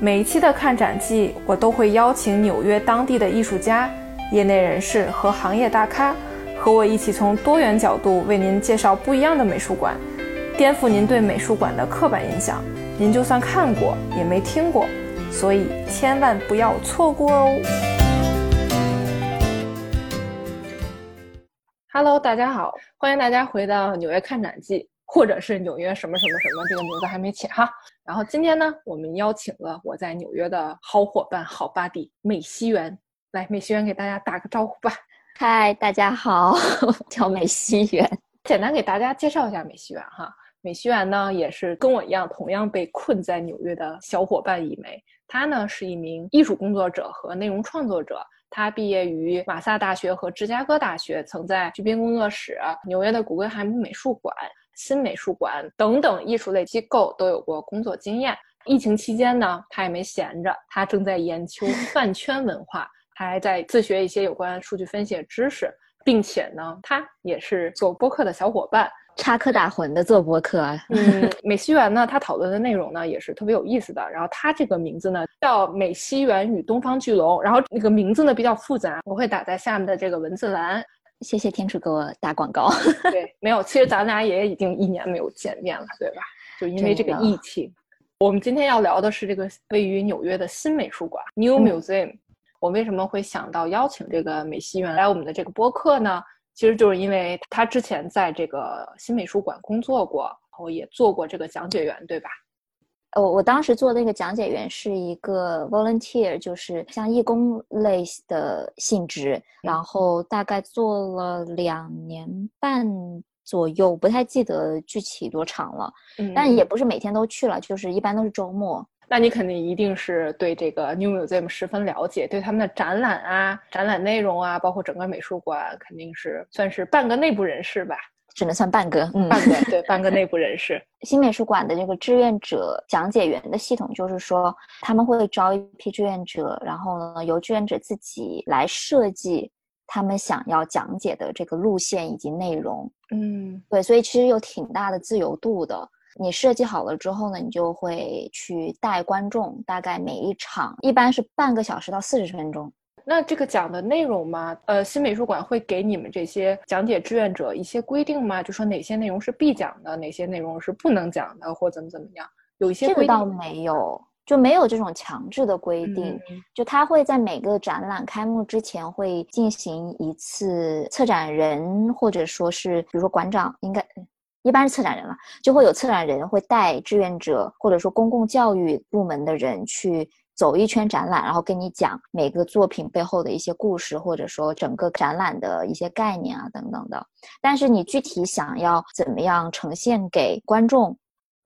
每一期的看展季，我都会邀请纽约当地的艺术家、业内人士和行业大咖，和我一起从多元角度为您介绍不一样的美术馆，颠覆您对美术馆的刻板印象。您就算看过，也没听过，所以千万不要错过哦。Hello，大家好，欢迎大家回到纽约看展季。或者是纽约什么什么什么，这个名字还没起哈。然后今天呢，我们邀请了我在纽约的好伙伴、好巴蒂美西园，来，美西园给大家打个招呼吧。嗨，大家好，叫美西园。简单给大家介绍一下美西园哈。美西园呢，也是跟我一样，同样被困在纽约的小伙伴一枚。他呢是一名艺术工作者和内容创作者。他毕业于马萨大学和芝加哥大学，曾在居宾工作室、纽约的古根海姆美术馆。新美术馆等等艺术类机构都有过工作经验。疫情期间呢，他也没闲着，他正在研究 饭圈文化，他还在自学一些有关数据分析的知识，并且呢，他也是做播客的小伙伴，插科打诨的做播客。嗯，美西园呢，他讨论的内容呢也是特别有意思的。然后他这个名字呢叫美西园与东方巨龙，然后那个名字呢比较复杂，我会打在下面的这个文字栏。谢谢天楚给我打广告。对，没有，其实咱俩也已经一年没有见面了，对吧？就因为这个疫情。我们今天要聊的是这个位于纽约的新美术馆 New Museum。我为什么会想到邀请这个美西园来我们的这个播客呢？其实就是因为他之前在这个新美术馆工作过，然后也做过这个讲解员，对吧？我我当时做那个讲解员是一个 volunteer，就是像义工类的性质，然后大概做了两年半左右，不太记得具体多长了，但也不是每天都去了，就是一般都是周末。那你肯定一定是对这个 New Museum 十分了解，对他们的展览啊、展览内容啊，包括整个美术馆，肯定是算是半个内部人士吧。只能算半个，嗯，半个对，半个内部人士。新美术馆的这个志愿者讲解员的系统，就是说他们会招一批志愿者，然后呢，由志愿者自己来设计他们想要讲解的这个路线以及内容。嗯，对，所以其实有挺大的自由度的。你设计好了之后呢，你就会去带观众，大概每一场一般是半个小时到四十分钟。那这个讲的内容吗？呃，新美术馆会给你们这些讲解志愿者一些规定吗？就说哪些内容是必讲的，哪些内容是不能讲的，或怎么怎么样？有一些规定倒没有，就没有这种强制的规定。就他会在每个展览开幕之前会进行一次策展人，或者说是比如说馆长，应该一般是策展人了，就会有策展人会带志愿者，或者说公共教育部门的人去。走一圈展览，然后跟你讲每个作品背后的一些故事，或者说整个展览的一些概念啊等等的。但是你具体想要怎么样呈现给观众，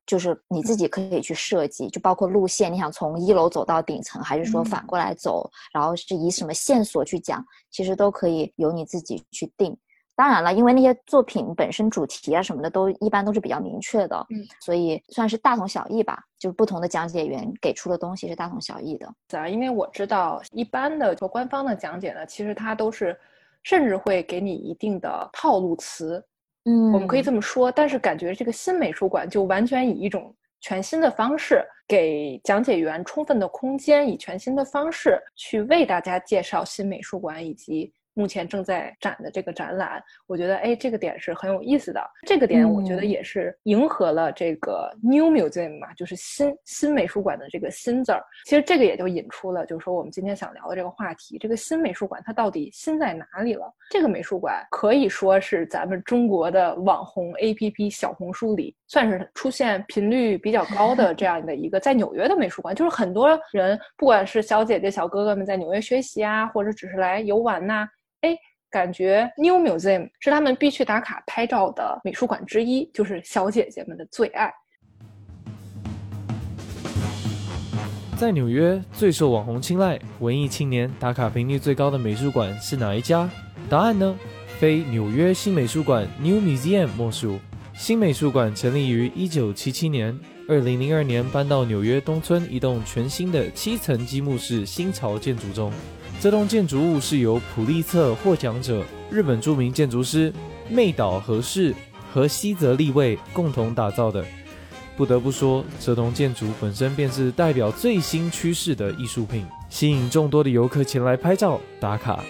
就是你自己可以去设计，就包括路线，你想从一楼走到顶层，还是说反过来走，然后是以什么线索去讲，其实都可以由你自己去定。当然了，因为那些作品本身主题啊什么的都一般都是比较明确的，嗯，所以算是大同小异吧。就是不同的讲解员给出的东西是大同小异的。啊，因为我知道一般的做官方的讲解呢，其实它都是甚至会给你一定的套路词，嗯，我们可以这么说。但是感觉这个新美术馆就完全以一种全新的方式给讲解员充分的空间，以全新的方式去为大家介绍新美术馆以及。目前正在展的这个展览，我觉得哎，这个点是很有意思的。这个点我觉得也是迎合了这个 New Museum 嘛，就是新新美术馆的这个新字儿。其实这个也就引出了，就是说我们今天想聊的这个话题：这个新美术馆它到底新在哪里了？这个美术馆可以说是咱们中国的网红 APP 小红书里算是出现频率比较高的这样的一个在纽约的美术馆。就是很多人，不管是小姐姐、小哥哥们在纽约学习啊，或者只是来游玩呐。哎，感觉 New Museum 是他们必须打卡拍照的美术馆之一，就是小姐姐们的最爱。在纽约最受网红青睐、文艺青年打卡频率最高的美术馆是哪一家？答案呢？非纽约新美术馆 New Museum 莫属。新美术馆成立于1977年，2002年搬到纽约东村一栋全新的七层积木式新潮建筑中。这栋建筑物是由普利策获奖者、日本著名建筑师妹岛和世和西泽立卫共同打造的。不得不说，这栋建筑本身便是代表最新趋势的艺术品，吸引众多的游客前来拍照打卡。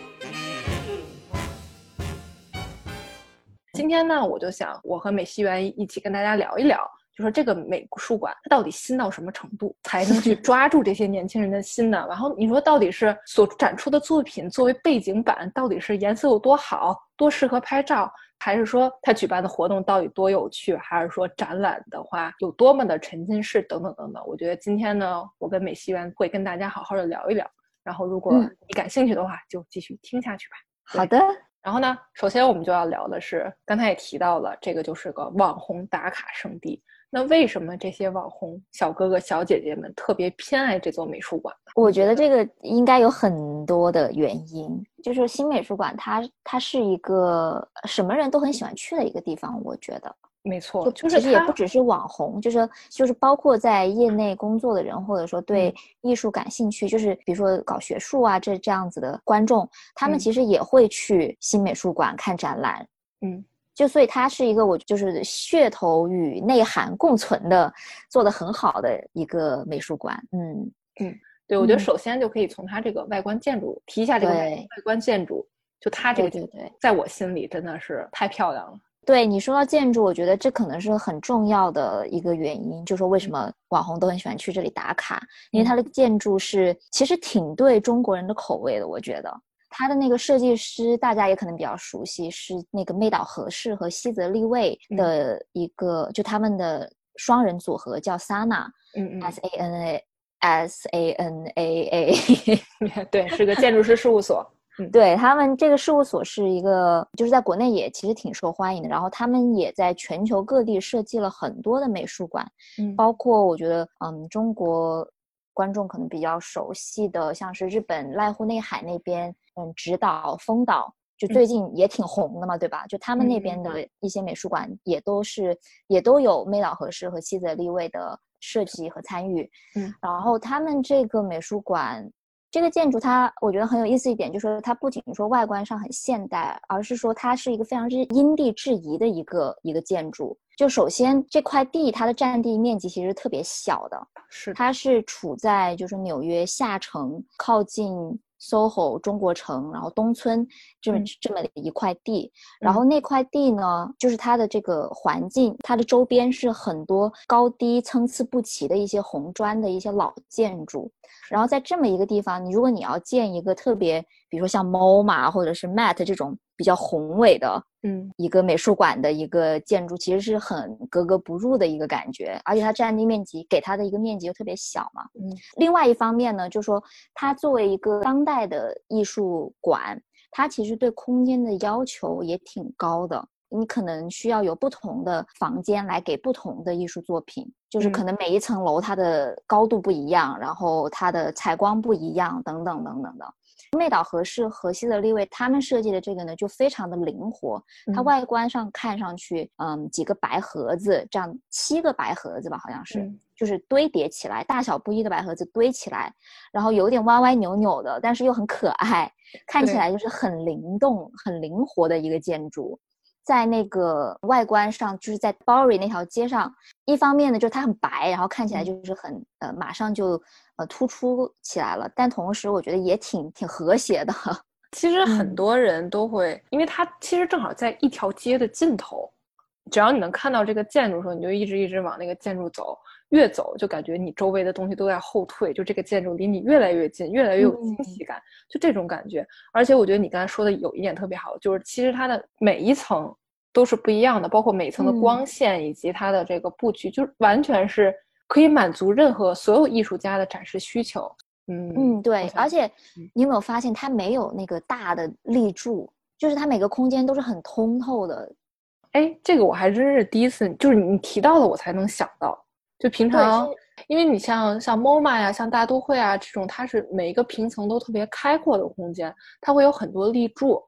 今天呢，我就想我和美西园一起跟大家聊一聊，就说这个美术馆它到底新到什么程度，才能去 抓住这些年轻人的心呢？然后你说到底是所展出的作品作为背景板，到底是颜色有多好，多适合拍照？还是说他举办的活动到底多有趣？还是说展览的话有多么的沉浸式？等等等等。我觉得今天呢，我跟美西园会跟大家好好的聊一聊。然后如果你感兴趣的话，就继续听下去吧。好的。然后呢，首先我们就要聊的是，刚才也提到了，这个就是个网红打卡圣地。那为什么这些网红小哥哥小姐姐们特别偏爱这座美术馆呢？我觉得这个应该有很多的原因。就是新美术馆，它它是一个什么人都很喜欢去的一个地方。我觉得没错，就是其实也不只是网红，就是就是包括在业内工作的人，或者说对艺术感兴趣，就是比如说搞学术啊这这样子的观众，他们其实也会去新美术馆看展览。嗯。就所以它是一个我就是噱头与内涵共存的，做的很好的一个美术馆。嗯嗯，对，我觉得首先就可以从它这个外观建筑提一下这个外观建筑，就它这个对对，在我心里真的是太漂亮了。对你说到建筑，我觉得这可能是很重要的一个原因，就说为什么网红都很喜欢去这里打卡，因为它的建筑是其实挺对中国人的口味的，我觉得。他的那个设计师，大家也可能比较熟悉，是那个妹岛和世和西泽立卫的一个，就他们的双人组合叫 Sana，嗯嗯，S A N A S A N A A，对，是个建筑师事务所。嗯，对他们这个事务所是一个，就是在国内也其实挺受欢迎的。然后他们也在全球各地设计了很多的美术馆，嗯，包括我觉得，嗯，中国观众可能比较熟悉的，像是日本濑户内海那边。嗯，指导丰岛就最近也挺红的嘛，对吧？就他们那边的一些美术馆也都是也都有妹岛和世和西泽立卫的设计和参与。嗯，然后他们这个美术馆这个建筑，它我觉得很有意思一点，就是它不仅说外观上很现代，而是说它是一个非常之因地制宜的一个一个建筑。就首先这块地它的占地面积其实特别小的，是它是处在就是纽约下城靠近。SOHO 中国城，然后东村这么这么一块地，然后那块地呢，就是它的这个环境，它的周边是很多高低参差不齐的一些红砖的一些老建筑，然后在这么一个地方，你如果你要建一个特别，比如说像 MoMA 或者是 MAT 这种。比较宏伟的，嗯，一个美术馆的一个建筑，其实是很格格不入的一个感觉，而且它占地面积给它的一个面积又特别小嘛，嗯。另外一方面呢，就说它作为一个当代的艺术馆，它其实对空间的要求也挺高的。你可能需要有不同的房间来给不同的艺术作品，就是可能每一层楼它的高度不一样，然后它的采光不一样，等等等等的。妹岛和是和西泽立卫他们设计的这个呢，就非常的灵活。它外观上看上去，嗯，几个白盒子，这样七个白盒子吧，好像是，就是堆叠起来，大小不一的白盒子堆起来，然后有点歪歪扭扭的，但是又很可爱，看起来就是很灵动、很灵活的一个建筑。在那个外观上，就是在 Bowery 那条街上，一方面呢，就是它很白，然后看起来就是很呃，马上就呃突出起来了。但同时，我觉得也挺挺和谐的。其实很多人都会，因为它其实正好在一条街的尽头，只要你能看到这个建筑的时候，你就一直一直往那个建筑走，越走就感觉你周围的东西都在后退，就这个建筑离你越来越近，越来越有惊喜感，就这种感觉。而且我觉得你刚才说的有一点特别好，就是其实它的每一层。都是不一样的，包括每层的光线以及它的这个布局，就是完全是可以满足任何所有艺术家的展示需求。嗯嗯，对。而且你有没有发现，它没有那个大的立柱，就是它每个空间都是很通透的。哎，这个我还真是第一次，就是你提到了我才能想到。就平常，因为你像像 MoMA 呀，像大都会啊这种，它是每一个平层都特别开阔的空间，它会有很多立柱。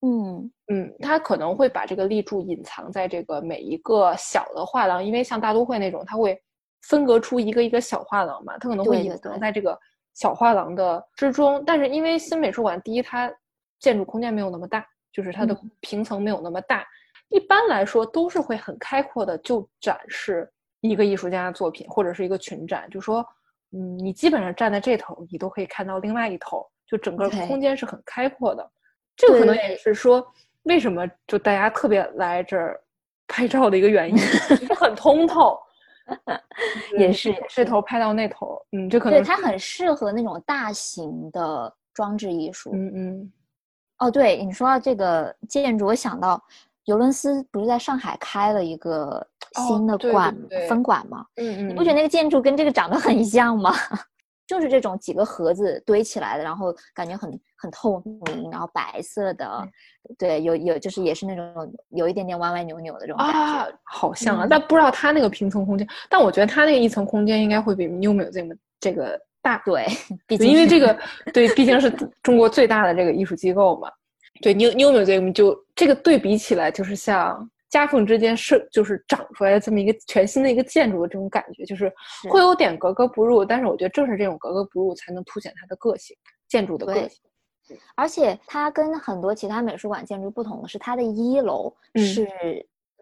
嗯嗯，它可能会把这个立柱隐藏在这个每一个小的画廊，因为像大都会那种，它会分隔出一个一个小画廊嘛，它可能会隐藏在这个小画廊的之中。但是因为新美术馆，第一它建筑空间没有那么大，就是它的平层没有那么大，一般来说都是会很开阔的就展示一个艺术家的作品或者是一个群展，就说，嗯，你基本上站在这头，你都可以看到另外一头，就整个空间是很开阔的。这个可能也是说，为什么就大家特别来这儿 拍照的一个原因，很通透。也是这头拍到那头，嗯，这可能对它很适合那种大型的装置艺术。嗯嗯。哦，对你说到这个建筑，我想到尤伦斯不是在上海开了一个新的馆分馆吗？嗯嗯。你不觉得那个建筑跟这个长得很像吗？就是这种几个盒子堆起来的，然后感觉很很透明，然后白色的，对，有有就是也是那种有一点点歪歪扭扭的这种感觉。啊，好像啊，但不知道它那个平层空间，但我觉得它那个一层空间应该会比 New Museum 这个大。对，毕竟因为这个对，毕竟是中国最大的这个艺术机构嘛。对，New New Museum 就这个对比起来，就是像。夹缝之间是就是长出来的这么一个全新的一个建筑的这种感觉，就是会有点格格不入。但是我觉得正是这种格格不入，才能凸显它的个性，建筑的个性。而且它跟很多其他美术馆建筑不同的是，它的一楼是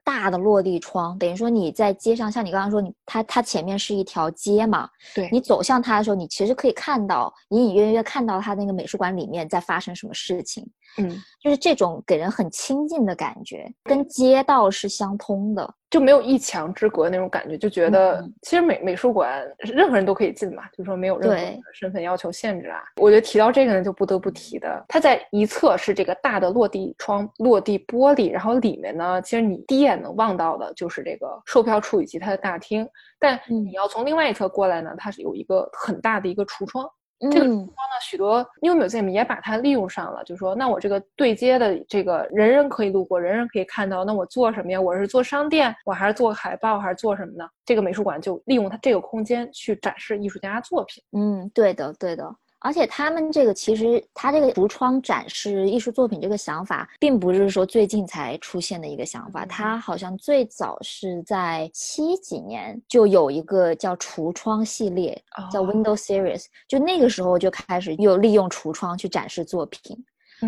大的落地窗，等于说你在街上，像你刚刚说，你它它前面是一条街嘛，对你走向它的时候，你其实可以看到，隐隐约约看到它那个美术馆里面在发生什么事情。嗯，就是这种给人很亲近的感觉，跟街道是相通的，就没有一墙之隔那种感觉，就觉得其实美美术馆任何人都可以进嘛，就是说没有任何身份要求限制啊。我觉得提到这个呢，就不得不提的，它在一侧是这个大的落地窗、落地玻璃，然后里面呢，其实你第一眼能望到的就是这个售票处以及它的大厅，但你要从另外一侧过来呢，它是有一个很大的一个橱窗。这个窗呢，许多 New Museum 也把它利用上了，就是说，那我这个对接的这个人人可以路过，人人可以看到，那我做什么呀？我是做商店，我还是做海报，还是做什么呢？这个美术馆就利用它这个空间去展示艺术家作品。嗯，对的，对的。而且他们这个其实，他这个橱窗展示艺术作品这个想法，并不是说最近才出现的一个想法。它好像最早是在七几年就有一个叫橱窗系列，叫 Window Series，就那个时候就开始又利用橱窗去展示作品。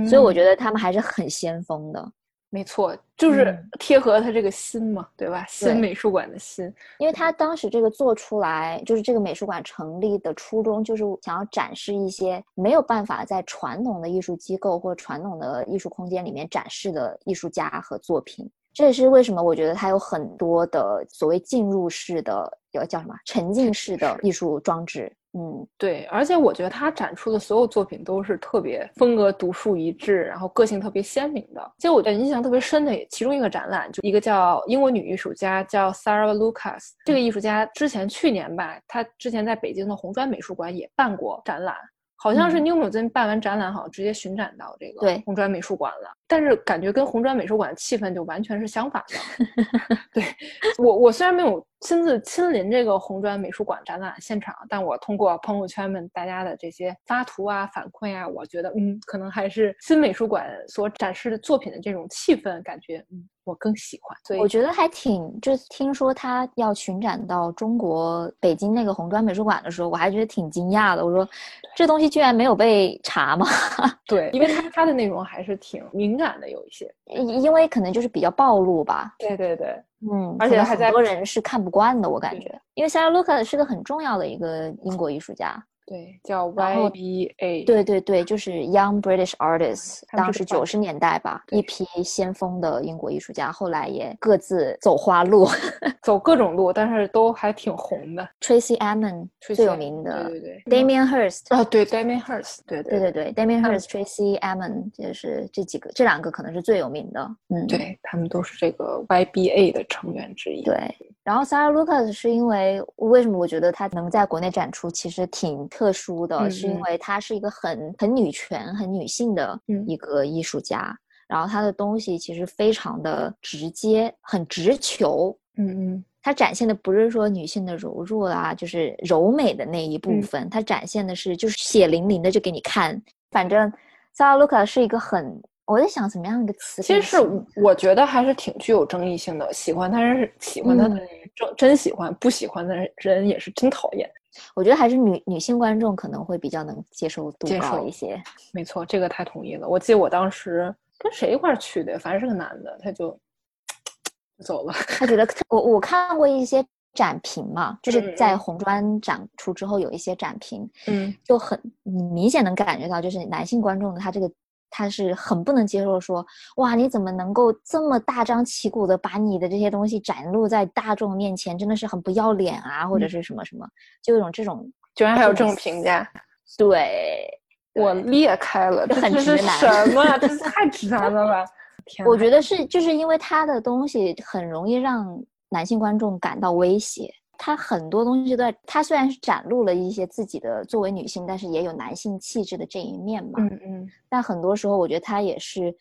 所以我觉得他们还是很先锋的。没错，就是贴合他这个心嘛，对吧？新美术馆的心，因为他当时这个做出来，就是这个美术馆成立的初衷，就是想要展示一些没有办法在传统的艺术机构或传统的艺术空间里面展示的艺术家和作品。这也是为什么我觉得它有很多的所谓进入式的，叫叫什么沉浸式的艺术装置。嗯，对，而且我觉得他展出的所有作品都是特别风格独树一帜，然后个性特别鲜明的。其实我觉印象特别深的其中一个展览，就一个叫英国女艺术家叫 Sarah Lucas，这个艺术家之前去年吧，她之前在北京的红砖美术馆也办过展览。好像是 New Museum 办完展览，好像直接巡展到这个红砖美术馆了。但是感觉跟红砖美术馆气氛就完全是相反的。对我，我虽然没有亲自亲临这个红砖美术馆展览现场，但我通过朋友圈们大家的这些发图啊、反馈啊，我觉得，嗯，可能还是新美术馆所展示的作品的这种气氛，感觉，嗯。我更喜欢，所以我觉得还挺，就听说他要巡展到中国北京那个红砖美术馆的时候，我还觉得挺惊讶的。我说，这东西居然没有被查吗？对，因为他他的内容还是挺敏感的，有一些，因为可能就是比较暴露吧。对对对，嗯，而且很多人是看不惯的，我感觉，因为 Sarah Lucas 是个很重要的一个英国艺术家。对，叫 YBA。对对对，就是 Young British Artists，当时九十年代吧，一批先锋的英国艺术家，后来也各自走花路，走各种路，但是都还挺红的。Tracy Emin 最有名的，对对对，Damien Hirst 啊，对，Damien Hirst，对对对对，Damien Hirst，Tracy Emin，就是这几个，这两个可能是最有名的。嗯，对他们都是这个 YBA 的成员之一。对。然后 Sarah Lucas 是因为为什么我觉得她能在国内展出，其实挺特殊的，是因为她是一个很很女权、很女性的一个艺术家。然后她的东西其实非常的直接，很直球。嗯嗯，她展现的不是说女性的柔弱啊，就是柔美的那一部分，她展现的是就是血淋淋的就给你看。反正 Sarah Lucas 是一个很。我在想怎么样一个词？其实是我觉得还是挺具有争议性的。喜欢他是喜欢他的人真真喜欢，不喜欢的人也是真讨厌。我觉得还是女女性观众可能会比较能接受度高一些。没错，这个太同意了。我记得我当时跟谁一块去的，反正是个男的，他就走了。他觉得我我看过一些展评嘛，就是在红砖展出之后有一些展评，嗯，就很你明显能感觉到，就是男性观众的他这个他是很不能接受说，哇，你怎么能够这么大张旗鼓的把你的这些东西展露在大众面前，真的是很不要脸啊，或者是什么什么，就有种这种，居然还有这种评价，对我裂开了，这很直男什么？这是太直男了吧！天，我觉得是就是因为他的东西很容易让男性观众感到威胁。他很多东西都在，他虽然是展露了一些自己的作为女性，但是也有男性气质的这一面嘛。嗯嗯但很多时候，我觉得他也是，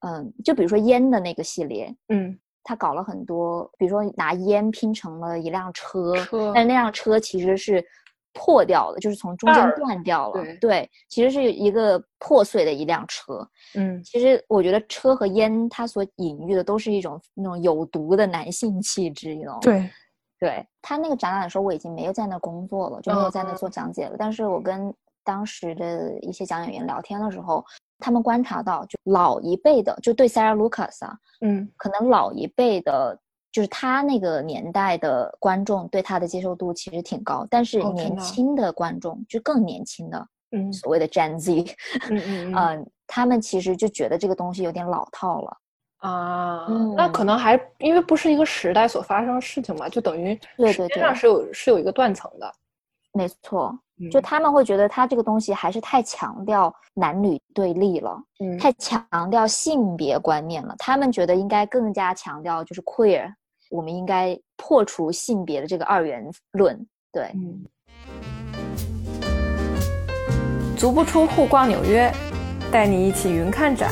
嗯，就比如说烟的那个系列，嗯，他搞了很多，比如说拿烟拼成了一辆车，车但那辆车其实是破掉的，就是从中间断掉了。对其实是一个破碎的一辆车。嗯其实我觉得车和烟，它所隐喻的都是一种那种有毒的男性气质，你知道吗？对，对他那个展览的时候，我已经没有在那工作了，就没有在那做讲解了。但是我跟当时的一些讲演员聊天的时候，他们观察到，就老一辈的，就对 Sarah Lucas 啊，嗯可能老一辈的，就是他那个年代的观众对他的接受度其实挺高，但是年轻的观众，就更年轻的嗯所谓的 Gen Z，嗯嗯嗯嗯、他们其实就觉得这个东西有点老套了。啊，嗯那可能还因为不是一个时代所发生的事情嘛，就等于对对对时间上是有是有一个断层的，没错，就嗯他们会觉得他这个东西还是太强调男女对立了，嗯太强调性别观念了。他们觉得应该更加强调就是 queer，我们应该破除性别的这个二元论。对，嗯。足不出户逛纽约，带你一起云看展。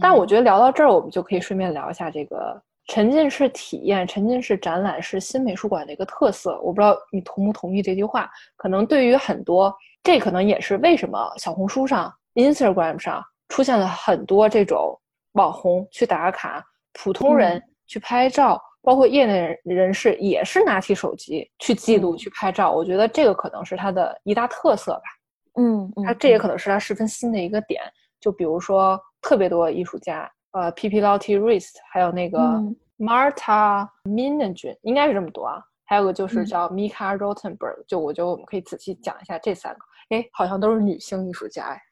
但我觉得聊到这儿，我们就可以顺便聊一下这个沉浸式体验、沉浸式展览是新美术馆的一个特色。我不知道你同不同意这句话。可能对于很多，这可能也是为什么小红书上、Instagram 上出现了很多这种网红去打卡，普通人去拍照，包括业内人人士也是拿起手机去记录、嗯去拍照。我觉得这个可能是它的一大特色吧。嗯嗯，它这也嗯可能是它十分新的一个点。就比如说特别多艺术家，呃，P P Lotti Rist，还有那个嗯 Marta Minajun，应该是这么读啊。还有个就是嗯叫 Mika Rothenberg，就我觉得我们可以仔细讲一下这三个。哎，好像都是女性艺术家哎。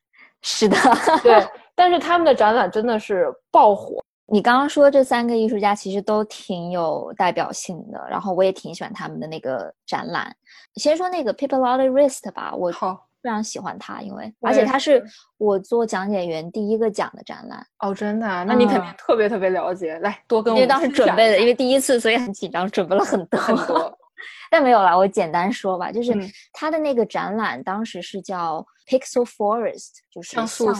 是的。对，但是他们的展览真的是爆火。你刚刚说这三个艺术家其实都挺有代表性的，然后我也挺喜欢他们的那个展览。先说那个 People Lotti Wrist 吧，我好非常喜欢它，因为而且它是是我做讲解员第一个讲的展览，哦，真的啊？那你肯定嗯特别特别了解。来，多跟我因为当时准备的，因为第一次，所以很紧张，准备了很 多很多。但没有啦，我简单说吧，就是嗯他的那个展览当时是叫 Pixel Forest，就是像素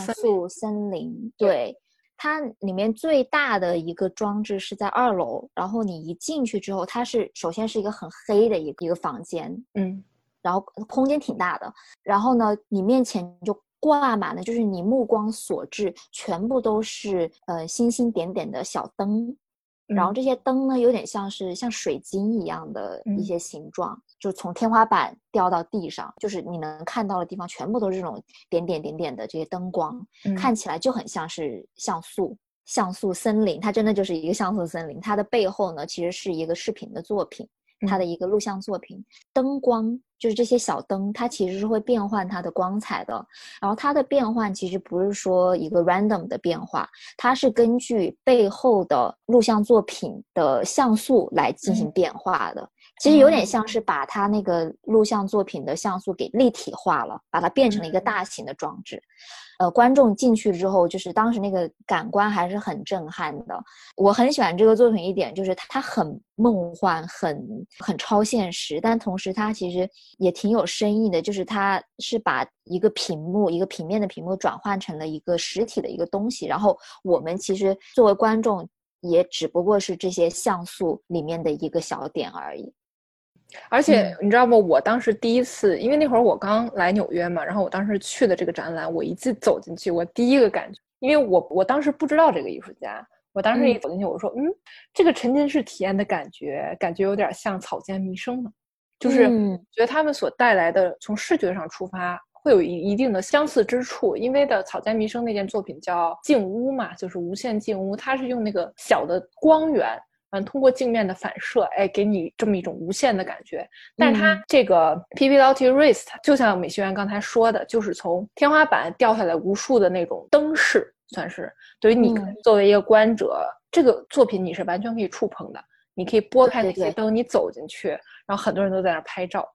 森林。对对，它里面最大的一个装置是在二楼，然后你一进去之后，它是首先是一个很黑的一个一个房间，嗯然后空间挺大的，然后呢，你面前就挂满了，就是你目光所至，全部都是呃星星点点的小灯，然后嗯这些灯呢，有点像是像水晶一样的一嗯些形状，就从天花板掉到地上，就是你能看到的地方全部都是这种点点点点的这些灯光，嗯看起来就很像是像素。像素森林，它真的就是一个像素森林。它的背后呢，其实是一个视频的作品，它的一个录像作品。灯光就是这些小灯，它其实是会变换它的光彩的。然后它的变换其实不是说一个 random 的变化，它是根据背后的录像作品的像素来进行嗯变化的。其实有点哦像是把他那个录像作品的像素给立体化了，把它变成了一个嗯大型的装置。呃，观众进去之后，就是当时那个感官还是很震撼的。我很喜欢这个作品一点，就是它它很梦幻，很很超现实，但同时它其实也挺有深意的，就是它是把一个屏幕，一个平面的屏幕转换成了一个实体的一个东西，然后我们其实作为观众，也只不过是这些像素里面的一个小点而已。而且嗯你知道吗？我当时第一次，因为那会儿我刚来纽约嘛，然后我当时去的这个展览，我一进走进去，我第一个感觉，因为我我当时不知道这个艺术家，我当时一嗯走进去，我说，嗯，这个沉浸式体验的感觉，感觉有点像草间弥生呢，就是嗯觉得他们所带来的，从视觉上出发，会有一一定的相似之处。因为的草间弥生那件作品叫静屋嘛，就是无限静屋，它是用那个小的光源。嗯，通过镜面的反射，哎，给你这么一种无限的感觉。但是它嗯这个 PP Lottie Wrist 就像美学员刚才说的，就是从天花板掉下来无数的那种灯饰，算是对于你嗯作为一个观者，这个作品你是完全可以触碰的。你可以拨开对对对那些灯，你走进去，然后很多人都在那儿拍照。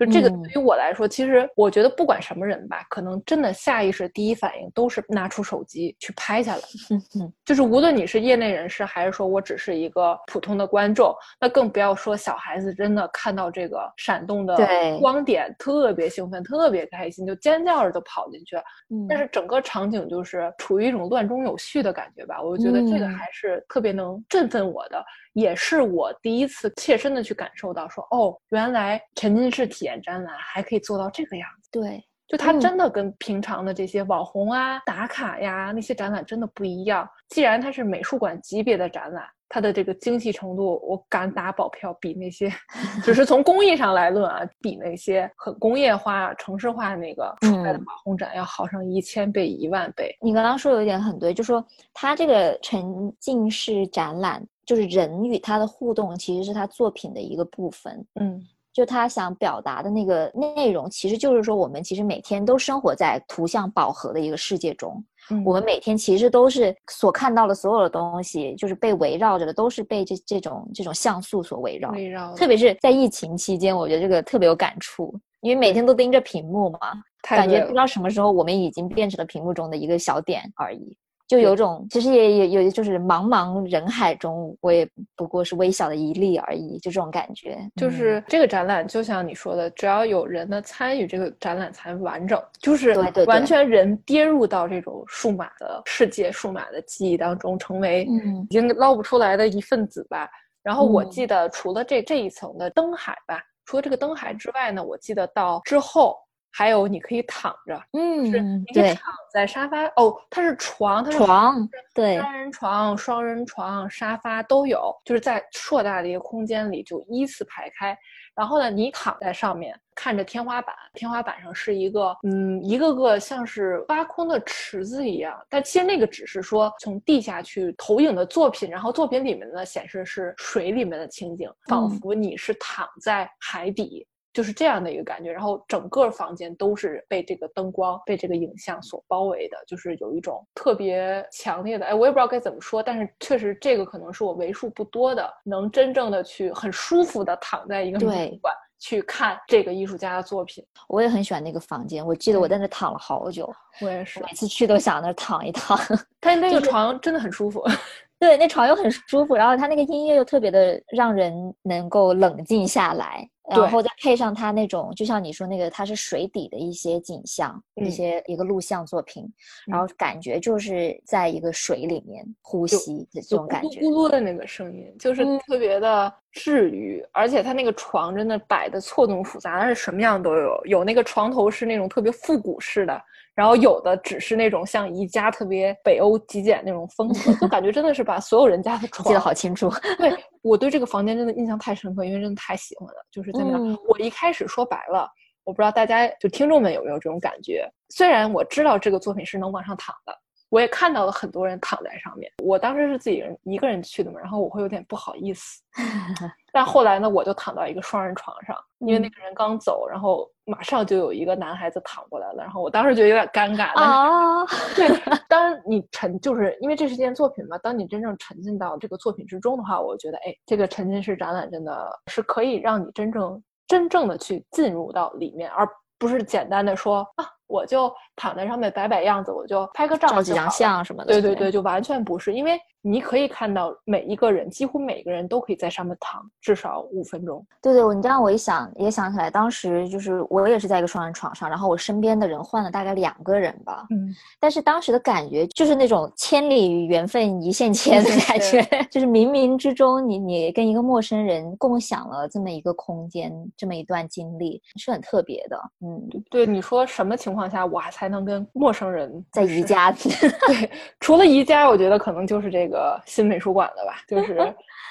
就这个嗯对于我来说，其实我觉得不管什么人吧，可能真的下意识第一反应都是拿出手机去拍下来。嗯嗯，就是无论你是业内人士，还是说我只是一个普通的观众，那更不要说小孩子真的看到这个闪动的光点，特别兴奋，特别开心，就尖叫着就跑进去。嗯但是整个场景就是处于一种乱中有序的感觉吧，我就觉得这个嗯还是特别能振奋我的，也是我第一次切身的去感受到说，哦，原来沉浸式体验展览还可以做到这个样子。对，就它嗯真的跟平常的这些网红啊、打卡呀那些展览真的不一样。既然它是美术馆级别的展览，它的这个精细程度，我敢打保票，比那些 只是从工艺上来论啊，比那些很工业化、城市化那个出来的嗯网红展要好上一千倍、一万倍。你刚刚说有一点很对，就说它这个沉浸式展览，就是人与他的互动，其实是他作品的一个部分。嗯，就他想表达的那个内容，其实就是说，我们其实每天都生活在图像饱和的一个世界中。嗯我们每天其实都是所看到的所有的东西，就是被围绕着的，都是被这这种这种像素所围绕。围绕特别是在疫情期间，我觉得这个特别有感触，因为每天都盯着屏幕嘛，感觉不知道什么时候我们已经变成了屏幕中的一个小点而已。就有种，其实也也有，就是茫茫人海中，我也不过是微小的一粒而已，就这种感觉。就嗯是这个展览，就像你说的，只要有人的参与，这个展览才完整。就是完全人跌入到这种数码的世界、数码的记忆当中，成为嗯已经捞不出来的一份子吧。然后我嗯记得，除了这这一层的灯海吧，除了这个灯海之外呢，我记得到之后还有你可以躺着，嗯是你可以躺在沙发哦，它是床，它是床，对，单人床、双人床、沙发都有，就是在硕大的一个空间里就依次排开。然后呢，你躺在上面看着天花板，天花板上是一个嗯一个个像是挖空的池子一样，但其实那个只是说从地下去投影的作品，然后作品里面呢显示是水里面的情景，仿嗯佛你是躺在海底。就是这样的一个感觉，然后整个房间都是被这个灯光、被这个影像所包围的，就是有一种特别强烈的，哎，我也不知道该怎么说，但是确实这个可能是我为数不多的能真正的去很舒服的躺在一个美术馆去看这个艺术家的作品。我也很喜欢那个房间，我记得我在那躺了好久，我也是每，次去都想那儿躺一躺。它那个床真的很舒服。对，那床又很舒服，然后它那个音乐又特别的让人能够冷静下来，对然后再配上它那种，就像你说那个，它是水底的一些景象，一嗯。些一个录像作品，然嗯。后感觉就是在一个水里面呼吸的这种感觉咕噜。的那个声音，就是嗯。特别的治愈，而且它那个床真的摆的错综复杂，但是什么样都有。有那个床头是那种特别复古式的，然后有的只是那种像宜家特别北欧极简那种风格，就感觉真的是把所有人家的床 记得好清楚，对我对这个房间真的印象太深刻，因为真的太喜欢了。就是在那，嗯我一开始说白了，我不知道大家就听众们有没有这种感觉。虽然我知道这个作品是能往上躺的，我也看到了很多人躺在上面。我当时是自己人一个人去的嘛，然后我会有点不好意思。但后来呢，我就躺到一个双人床上，因为那嗯个人刚走，然后马上就有一个男孩子躺过来了，然后我当时觉得有点尴尬。啊，对，当你沉，就是因为这是件作品嘛。当你真正沉浸到这个作品之中的话，我觉得，哎，这个沉浸式展览真的是可以让你真正真正的去进入到里面，而不是简单的说啊，我就躺在上面摆摆样子，我就拍个照照几张相什么的。对对对，就完全不是，因为你可以看到每一个人，几乎每个人都可以在上面躺至少五分钟。对对，我你这样我一想也想起来，当时就是我也是在一个双人床上，然后我身边的人换了大概两个人吧，嗯，但是当时的感觉就是那种千里缘分一线 牵的感觉，就是冥冥之中你你跟一个陌生人共享了这么一个空间，这么一段经历，是很特别的。嗯，对，你说什么情况下我还才能跟陌生人在就是宜家，对，除了宜家，我觉得可能就是这个新美术馆的吧，就 是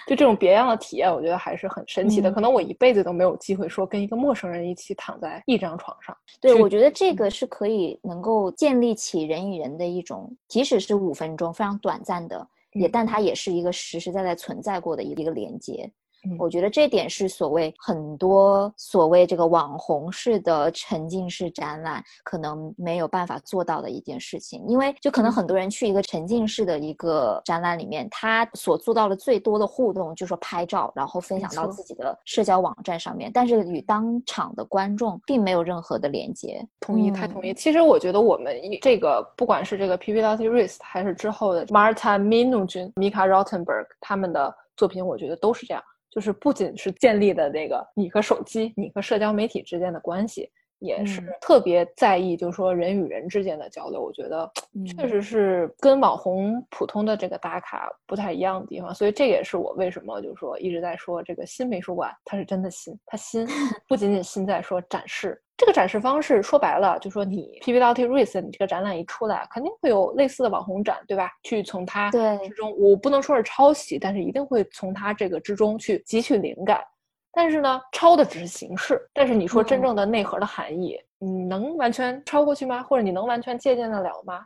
就这种别样的体验，我觉得还是很神奇的。嗯可能我一辈子都没有机会说跟一个陌生人一起躺在一张床上。对，我觉得这嗯个是可以能够建立起人与人的一种，即使是五分钟非常短暂的也嗯但它也是一个实实在在存在过的一个一个连接。嗯。我觉得这点是所谓很多所谓这个网红式的沉浸式展览可能没有办法做到的一件事情，因为就可能嗯。很多人去一个沉浸式的一个展览里面，他所做到的最多的互动就是说拍照，然后分享到自己的社交网站上面，但是与当场的观众并没有任何的连接。同意，太嗯同意。其实我觉得我们一这个不管是这个 P P Dotty Risk 还是之后的 Marta Minuchin、Mika Rottenberg 他们的作品，我觉得都是这样，就是不仅是建立的那个你和手机、你和社交媒体之间的关系，也是嗯特别在意，就是说人与人之间的交流。我觉得 确嗯实是跟网红普通的这个打卡不太一样的地方，所以这也是我为什么就是说一直在说这个新美术馆它是真的新，它新 不仅仅新在说展示。这个展示方式说白了，就说你 P P Dotty Risk 你这个展览一出来，肯定会有类似的网红展，对吧？去从它对之中，我不能说是抄袭，但是一定会从它这个之中去汲取灵感。但是呢，抄的只是形式，但是你说真嗯正的内核的含义，你能完全抄过去吗？或者你能完全借鉴得了吗？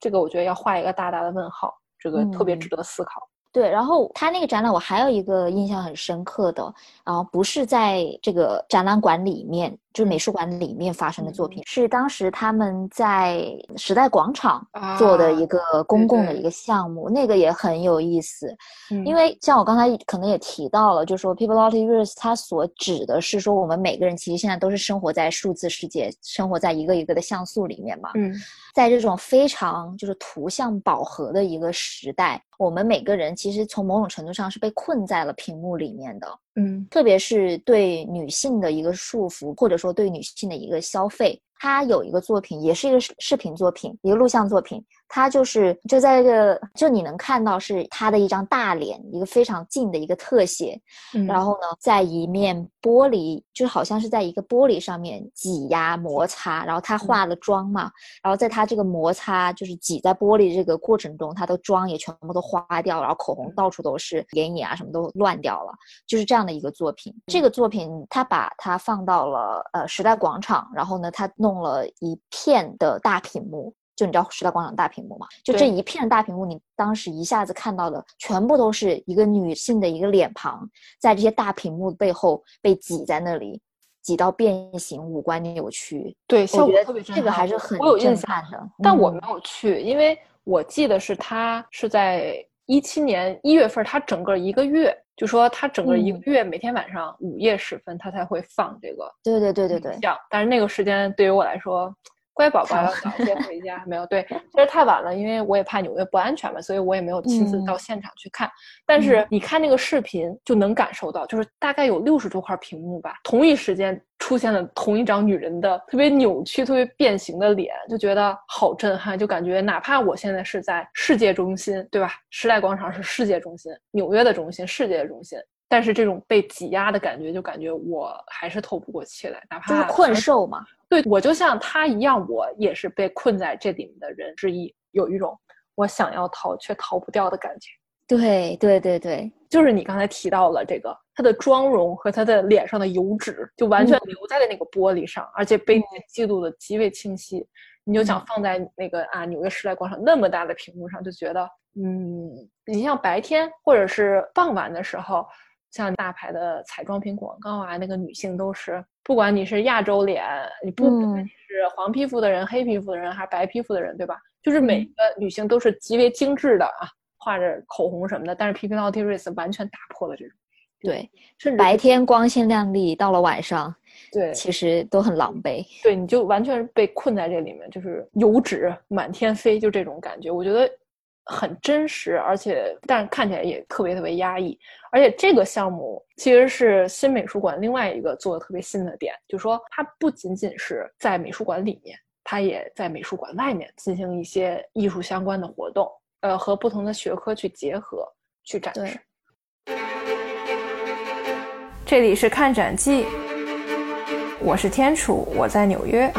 这个我觉得要画一个大大的问号，这个特别嗯值得思考。对，然后他那个展览我还有一个印象很深刻的，然后不是在这个展览馆里面，就是美术馆里面发生的作品，是当时他们在时代广场做的一啊个公共的一个项目，那个也很有意思。嗯因为像我刚才可能也提到了，就是说 People Rules 它所指的是说我们每个人其实现在都是生活在数字世界，生活在一个一个的像素里面嘛。嗯在这种非常就是图像饱和的一个时代，我们每个人其实从某种程度上是被困在了屏幕里面的。嗯特别是对女性的一个束缚，或者说对女性的一个消费。他有一个作品，也是一个视视频作品，一个录像作品。他就是就在这个，就你能看到是他的一张大脸，一个非常近的一个特写。嗯，然后呢，在一面玻璃，就好像是在一个玻璃上面挤压摩擦，然后他化了妆嘛，然后在他这个摩擦就是挤在玻璃这个过程中，他的妆也全部都花掉，然后口红到处都是，眼影啊什么都乱掉了，就是这样的一个作品。这个作品他把它放到了呃时代广场，然后呢，他弄了一片的大屏幕。就你知道时代广场大屏幕嘛？就这一片大屏幕，你当时一下子看到的全部都是一个女性的一个脸庞，在这些大屏幕背后被挤在那里，挤到变形，五官扭曲。对，效我觉得果特别震这个还是很我有印象震撼的。嗯但我没有去，因为我记得是他是在一七年一月份，他整个一个月，就说他整个一个嗯月每天晚上午夜时分，他才会放这个对对对对对影，像。但是那个时间对于我来说，乖宝宝 要早些回家，没有对，其实太晚了，因为我也怕纽约不安全嘛，所以我也没有亲自到嗯现场去看。但是嗯你看那个视频就能感受到，就是大概有六十多块屏幕吧，同一时间出现了同一张女人的特别扭曲、特别变形的脸，就觉得好震撼，就感觉哪怕我现在是在世界中心，对吧？时代广场是世界中心，纽约的中心，世界的中心。但是这种被挤压的感觉，就感觉我还是透不过气来，哪怕就是困兽嘛。对我就像他一样，我也是被困在这里面的人之一，有一种我想要逃却逃不掉的感觉。对对对对，就是你刚才提到了这个，他的妆容和他的脸上的油脂就完全嗯留在了那个玻璃上，而且被嗯记录的极为清晰。你就想嗯放在那个啊纽约时代广场那么大的屏幕上，就觉得嗯，你像白天或者是傍晚的时候，像大牌的彩妆品广告啊，那个女性都是，不管你是亚洲脸，你不不管嗯你是黄皮肤的人、黑皮肤的人还是白皮肤的人，对吧？就是每嗯个女性都是极为精致的啊，画着口红什么的，但是 P P Naughty Race 完全打破了这种，对，是白天光鲜亮丽，到了晚上对其实都很狼狈。对，你就完全被困在这里面，就是油脂满天飞，就这种感觉，我觉得很真实，而且但是看起来也特别特别压抑。而且这个项目其实是新美术馆另外一个做的特别新的点，就是说它不仅仅是在美术馆里面，它也在美术馆外面进行一些艺术相关的活动，呃，和不同的学科去结合去展示。这里是看展记，我是天楚，我在纽约。